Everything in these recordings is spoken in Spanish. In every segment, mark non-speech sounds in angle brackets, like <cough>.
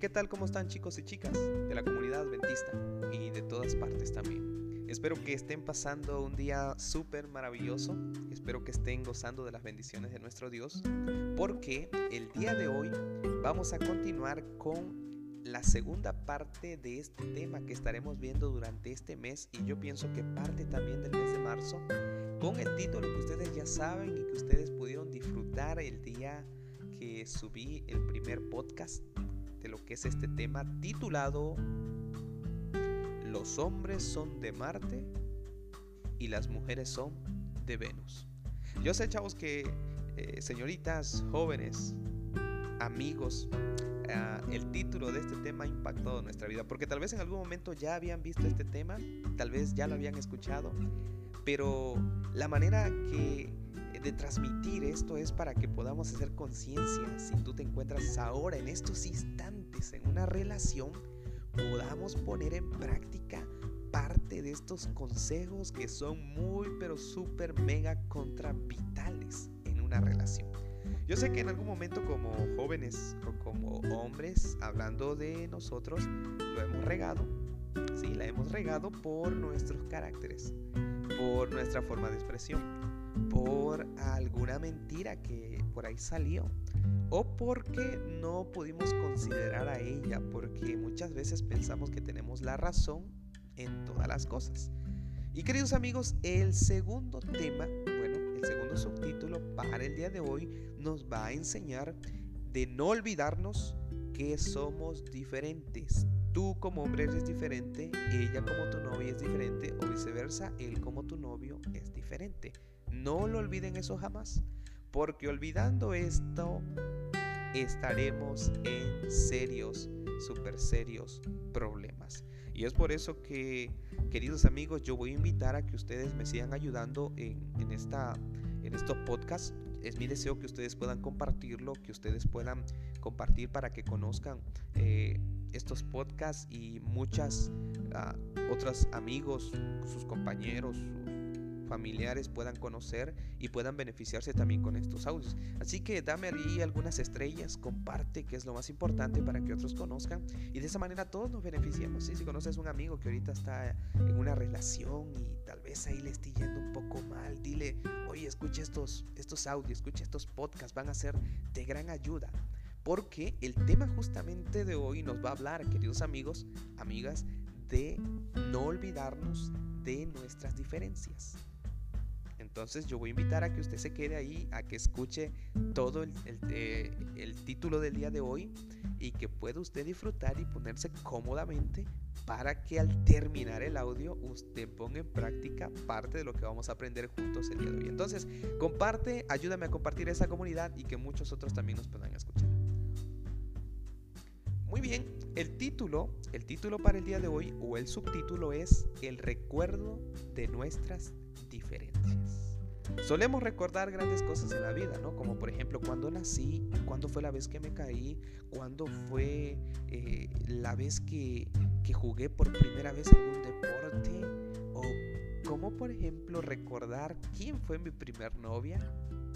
¿qué tal? ¿Cómo están chicos y chicas de la comunidad adventista y de todas partes también? Espero que estén pasando un día súper maravilloso, espero que estén gozando de las bendiciones de nuestro Dios, porque el día de hoy vamos a continuar con la segunda parte de este tema que estaremos viendo durante este mes y yo pienso que parte también del mes de marzo, con el título que ustedes ya saben y que ustedes pudieron disfrutar el día que subí el primer podcast lo que es este tema titulado Los hombres son de Marte y las mujeres son de Venus. Yo sé, chavos, que eh, señoritas, jóvenes, amigos, ah, el título de este tema ha impactado nuestra vida, porque tal vez en algún momento ya habían visto este tema, tal vez ya lo habían escuchado, pero la manera que de transmitir esto es para que podamos hacer conciencia, si tú te encuentras ahora en estos instantes en una relación, podamos poner en práctica parte de estos consejos que son muy pero súper mega contra vitales en una relación. Yo sé que en algún momento como jóvenes o como hombres, hablando de nosotros, lo hemos regado. Sí, la hemos regado por nuestros caracteres, por nuestra forma de expresión por alguna mentira que por ahí salió o porque no pudimos considerar a ella porque muchas veces pensamos que tenemos la razón en todas las cosas. Y queridos amigos, el segundo tema, bueno, el segundo subtítulo para el día de hoy nos va a enseñar de no olvidarnos que somos diferentes. Tú como hombre eres diferente, ella como tu novia es diferente o viceversa, él como tu novio es diferente. No lo olviden eso jamás, porque olvidando esto estaremos en serios, super serios problemas. Y es por eso que, queridos amigos, yo voy a invitar a que ustedes me sigan ayudando en, esta, en estos podcasts. Es mi deseo que ustedes puedan compartirlo, que ustedes puedan compartir para que conozcan eh, estos podcasts y muchas uh, otros amigos, sus compañeros, familiares puedan conocer y puedan beneficiarse también con estos audios. Así que dame ahí algunas estrellas, comparte, que es lo más importante para que otros conozcan y de esa manera todos nos beneficiamos. Si conoces un amigo que ahorita está en una relación y tal vez ahí le esté yendo un poco mal, dile, oye, escucha estos, estos audios, escucha estos podcasts, van a ser de gran ayuda. Porque el tema justamente de hoy nos va a hablar, queridos amigos, amigas, de no olvidarnos de nuestras diferencias. Entonces yo voy a invitar a que usted se quede ahí, a que escuche todo el, eh, el, título del día de hoy y que pueda usted disfrutar y ponerse cómodamente para que al terminar el audio usted ponga en práctica parte de lo que vamos a aprender juntos el día de hoy. Entonces, comparte, ayúdame a compartir esa comunidad y que muchos otros también nos puedan escuchar. Muy bien, el título, el título para el día de hoy o el subtítulo es El recuerdo de nuestras diferencias. Solemos recordar grandes cosas en la vida, ¿no? Como por ejemplo cuando nací, cuándo fue la vez que me caí, cuándo fue eh, la vez que, que jugué por primera vez algún deporte, o como por ejemplo recordar quién fue mi primer novia,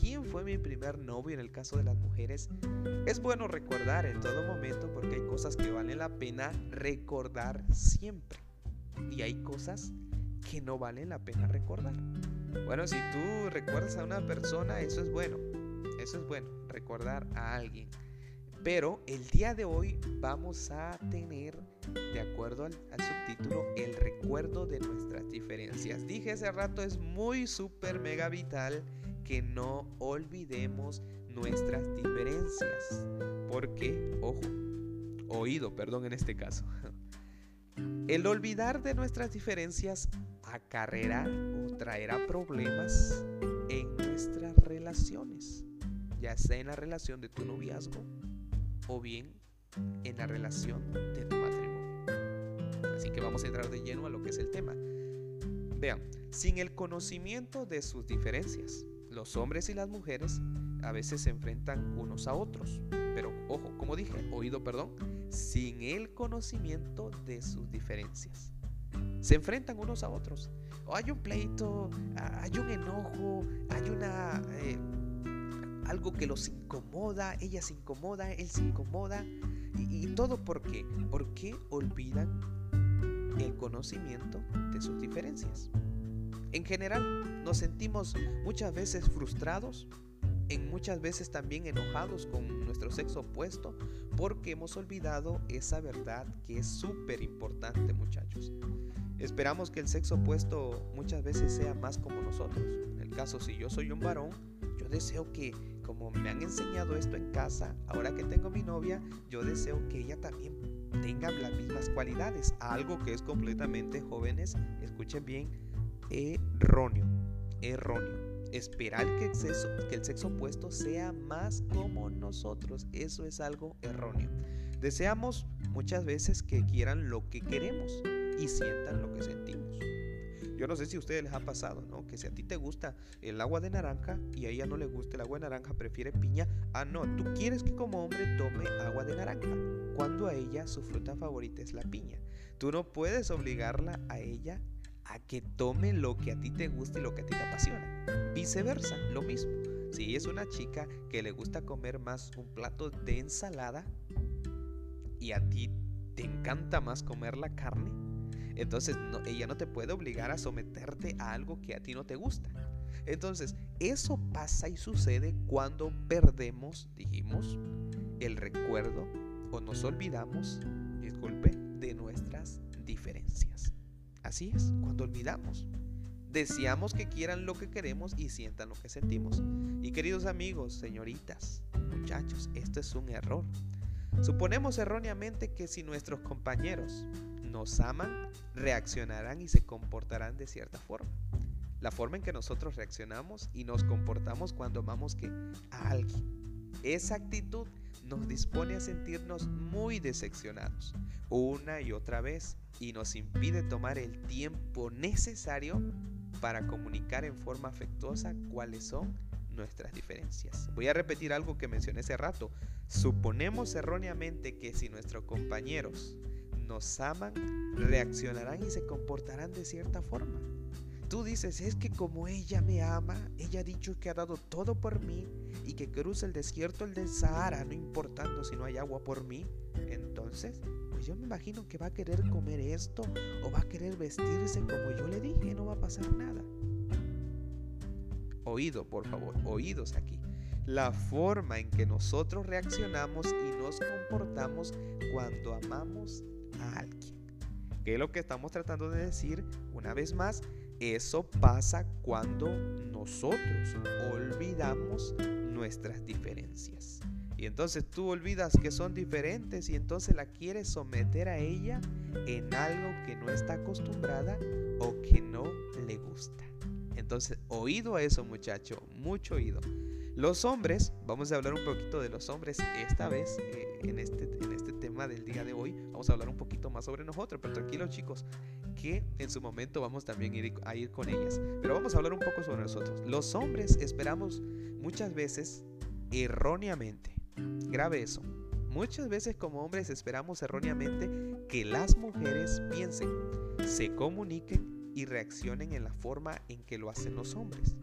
quién fue mi primer novio en el caso de las mujeres. Es bueno recordar en todo momento porque hay cosas que valen la pena recordar siempre. Y hay cosas que no vale la pena recordar. Bueno, si tú recuerdas a una persona, eso es bueno. Eso es bueno, recordar a alguien. Pero el día de hoy vamos a tener, de acuerdo al, subtítulo, el recuerdo de nuestras diferencias. Dije hace rato, es muy súper mega vital que no olvidemos nuestras diferencias. Porque, ojo, oído, perdón en este caso. <laughs> El olvidar de nuestras diferencias acarreará o traerá problemas en nuestras relaciones, ya sea en la relación de tu noviazgo o bien en la relación de tu matrimonio. Así que vamos a entrar de lleno a lo que es el tema. Vean, sin el conocimiento de sus diferencias, los hombres y las mujeres a veces se enfrentan unos a otros. Pero ojo, como dije, oído, perdón, sin el conocimiento de sus diferencias. Se enfrentan unos a otros. O hay un pleito, hay un enojo, hay una eh, algo que los incomoda, ella se incomoda, él se incomoda. ¿Y, todo por qué? Porque olvidan el conocimiento de sus diferencias. En general, nos sentimos muchas veces frustrados, en muchas veces también enojados con nuestro sexo opuesto, porque hemos olvidado esa verdad que es súper importante, muchachos. Esperamos que el sexo opuesto muchas veces sea más como nosotros. En el caso, si yo soy un varón, yo deseo que, como me han enseñado esto en casa, ahora que tengo mi novia, yo deseo que ella también tenga las mismas cualidades. Algo que es completamente, jóvenes, escuchen bien, erróneo. Erróneo. Esperar que el, sexo, opuesto sea más como nosotros, eso es algo erróneo. Deseamos muchas veces que quieran lo que queremos y sientan lo que sentimos. Yo no sé si a ustedes les ha pasado, ¿no? Que si a ti te gusta el agua de naranja y a ella no le gusta el agua de naranja, prefiere piña. Ah, no, tú quieres que como hombre tome agua de naranja, cuando a ella su fruta favorita es la piña. Tú no puedes obligarla a ella a que tome lo que a ti te gusta y lo que a ti te apasiona. Viceversa, lo mismo. Si es una chica que le gusta comer más un plato de ensalada y a ti te encanta más comer la carne, entonces ella no te puede obligar a someterte a algo que a ti no te gusta. Entonces, eso pasa y sucede cuando perdemos, dijimos, el recuerdo o nos olvidamos, disculpe, de nuestras diferencias. Así es, cuando olvidamos. Deseamos que quieran lo que queremos y sientan lo que sentimos. Y queridos amigos, señoritas, muchachos, esto es un error. Suponemos erróneamente que si nuestros compañeros nos aman, reaccionarán y se comportarán de cierta forma. La forma en que nosotros reaccionamos y nos comportamos cuando amamos que a alguien. Esa actitud nos dispone a sentirnos muy decepcionados una y otra vez y nos impide tomar el tiempo necesario para comunicar en forma afectuosa cuáles son nuestras diferencias. Voy a repetir algo que mencioné hace rato. Suponemos erróneamente que si nuestros compañeros nos aman, reaccionarán y se comportarán de cierta forma. Tú dices, es que como ella me ama, ella ha dicho que ha dado todo por mí y que cruza el desierto, el del Sahara, no importando si no hay agua por mí. Entonces, pues yo me imagino que va a querer comer esto o va a querer vestirse como yo le dije, no va a pasar nada. Oído, por favor, oídos aquí. La forma en que nosotros reaccionamos y nos comportamos cuando amamos a alguien. ¿Qué es lo que estamos tratando de decir? Una vez más, eso pasa cuando nosotros olvidamos nuestras diferencias. Y entonces tú olvidas que son diferentes y entonces la quieres someter a ella en algo que no está acostumbrada o que no le gusta. Entonces, oído a eso muchacho, mucho oído. Los hombres, vamos a hablar un poquito de los hombres esta vez eh, en, este, en este tema del día de hoy. Vamos a hablar un poquito más sobre nosotros, pero tranquilos chicos, que en su momento vamos también a ir con ellas. Pero vamos a hablar un poco sobre nosotros. Los hombres esperamos muchas veces erróneamente, grave eso, muchas veces como hombres esperamos erróneamente que las mujeres piensen, se comuniquen y reaccionen en la forma en que lo hacen los hombres.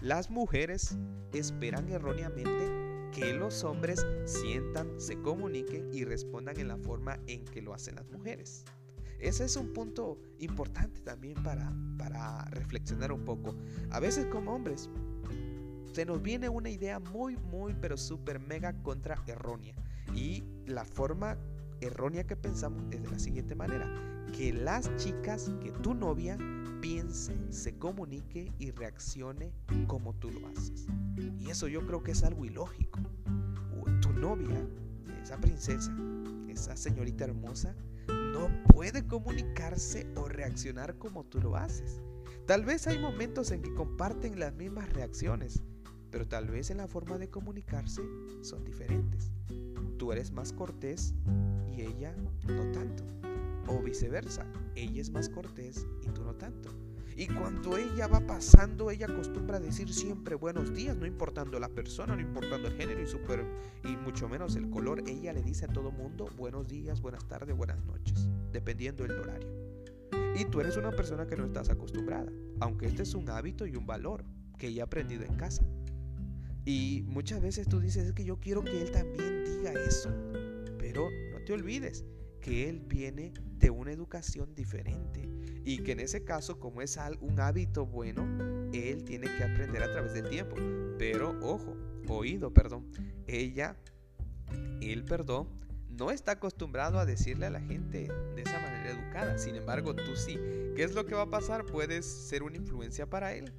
Las mujeres esperan erróneamente que los hombres sientan, se comuniquen y respondan en la forma en que lo hacen las mujeres. Ese es un punto importante también para, para reflexionar un poco. A veces como hombres se nos viene una idea muy, muy, pero súper mega contra errónea. Y la forma errónea que pensamos es de la siguiente manera. Que las chicas, que tu novia piense, se comunique y reaccione como tú lo haces. Y eso yo creo que es algo ilógico. Tu novia, esa princesa, esa señorita hermosa, no puede comunicarse o reaccionar como tú lo haces. Tal vez hay momentos en que comparten las mismas reacciones, pero tal vez en la forma de comunicarse son diferentes. Tú eres más cortés y ella no tanto. O viceversa, ella es más cortés y tú no tanto. Y cuando ella va pasando, ella acostumbra decir siempre buenos días, no importando la persona, no importando el género y, super, y mucho menos el color. Ella le dice a todo mundo buenos días, buenas tardes, buenas noches, dependiendo del horario. Y tú eres una persona que no estás acostumbrada, aunque este es un hábito y un valor que ella ha aprendido en casa. Y muchas veces tú dices, es que yo quiero que él también diga eso Pero no te olvides que él viene de una educación diferente y que en ese caso, como es un hábito bueno, él tiene que aprender a través del tiempo. Pero ojo, oído, perdón, ella, él, perdón, no está acostumbrado a decirle a la gente de esa manera educada. Sin embargo, tú sí. ¿Qué es lo que va a pasar? Puedes ser una influencia para él,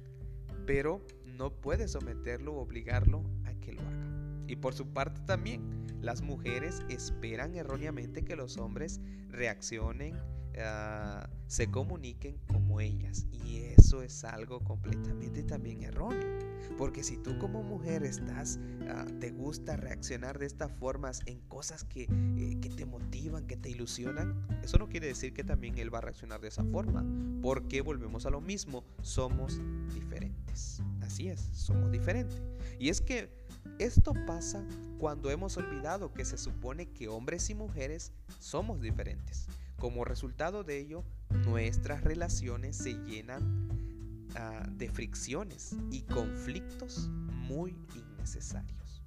pero no puedes someterlo o obligarlo a que lo haga. Y por su parte también, las mujeres esperan erróneamente que los hombres reaccionen, ah, se comuniquen como ellas. Y eso es algo completamente también erróneo. Porque si tú como mujer estás, ah, te gusta reaccionar de estas formas en cosas que, eh, que te motivan, que te ilusionan, eso no quiere decir que también él va a reaccionar de esa forma. Porque volvemos a lo mismo, somos diferentes. Así es, somos diferentes. Y es que esto pasa cuando hemos olvidado que se supone que hombres y mujeres somos diferentes. Como resultado de ello, nuestras relaciones se llenan ah, de fricciones y conflictos muy innecesarios.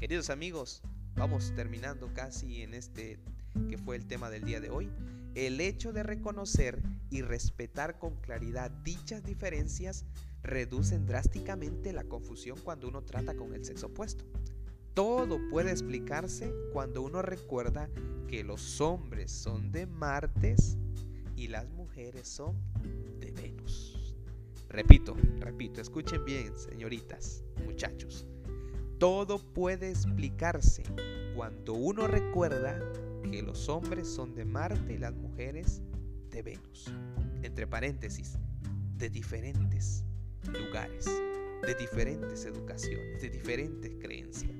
Queridos amigos, vamos terminando casi en este que fue el tema del día de hoy. El hecho de reconocer y respetar con claridad dichas diferencias reducen drásticamente la confusión cuando uno trata con el sexo opuesto. Todo puede explicarse cuando uno recuerda que los hombres son de Martes y las mujeres son de Venus. Repito, repito, escuchen bien, señoritas, muchachos. Todo puede explicarse cuando uno recuerda que los hombres son de Marte y las mujeres de Venus. Entre paréntesis, de diferentes lugares, de diferentes educaciones, de diferentes creencias.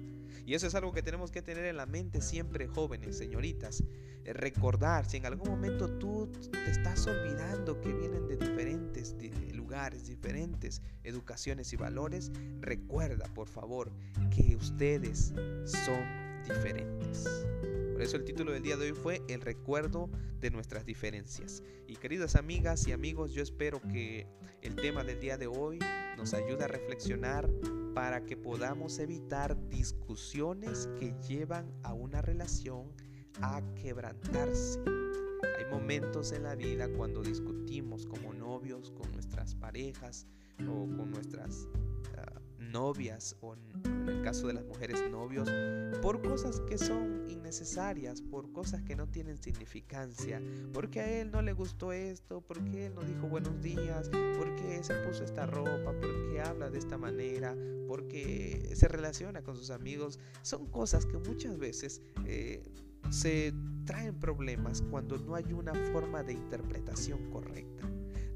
Y eso es algo que tenemos que tener en la mente siempre jóvenes, señoritas. Eh, recordar, si en algún momento tú te estás olvidando que vienen de diferentes lugares, diferentes educaciones y valores, recuerda por favor que ustedes son diferentes. Por eso el título del día de hoy fue El recuerdo de nuestras diferencias. Y queridas amigas y amigos, yo espero que el tema del día de hoy nos ayude a reflexionar para que podamos evitar discusiones que llevan a una relación a quebrantarse. Hay momentos en la vida cuando discutimos como novios con nuestras parejas o con nuestras novias o en, el caso de las mujeres novios por cosas que son innecesarias, por cosas que no tienen significancia, porque a él no le gustó esto, porque él no dijo buenos días, porque se puso esta ropa, porque habla de esta manera, porque se relaciona con sus amigos, son cosas que muchas veces eh, se traen problemas cuando no hay una forma de interpretación correcta.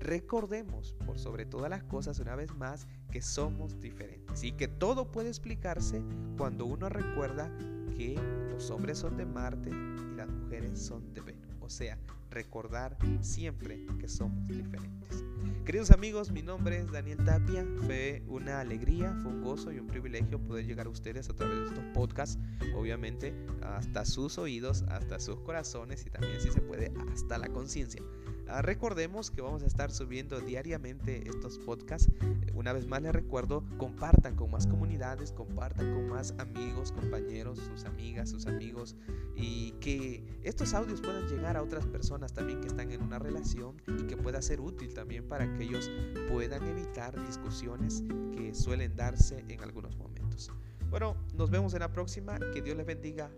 Recordemos, por sobre todas las cosas, una vez más, que somos diferentes y que todo puede explicarse cuando uno recuerda que los hombres son de Marte y las mujeres son de Venus. O sea, recordar siempre que somos diferentes. Queridos amigos, mi nombre es Daniel Tapia. Fue una alegría, fue un gozo y un privilegio poder llegar a ustedes a través de estos podcasts. Obviamente, hasta sus oídos, hasta sus corazones y también, si se puede, hasta la conciencia. Ah, recordemos que vamos a estar subiendo diariamente estos podcasts. Una vez más les recuerdo, compartan con más comunidades, compartan con más amigos, compañeros, sus amigas, sus amigos y que estos audios puedan llegar a otras personas también que están en una relación y que pueda ser útil también para que ellos puedan evitar discusiones que suelen darse en algunos momentos. Bueno, nos vemos en la próxima. Que Dios les bendiga.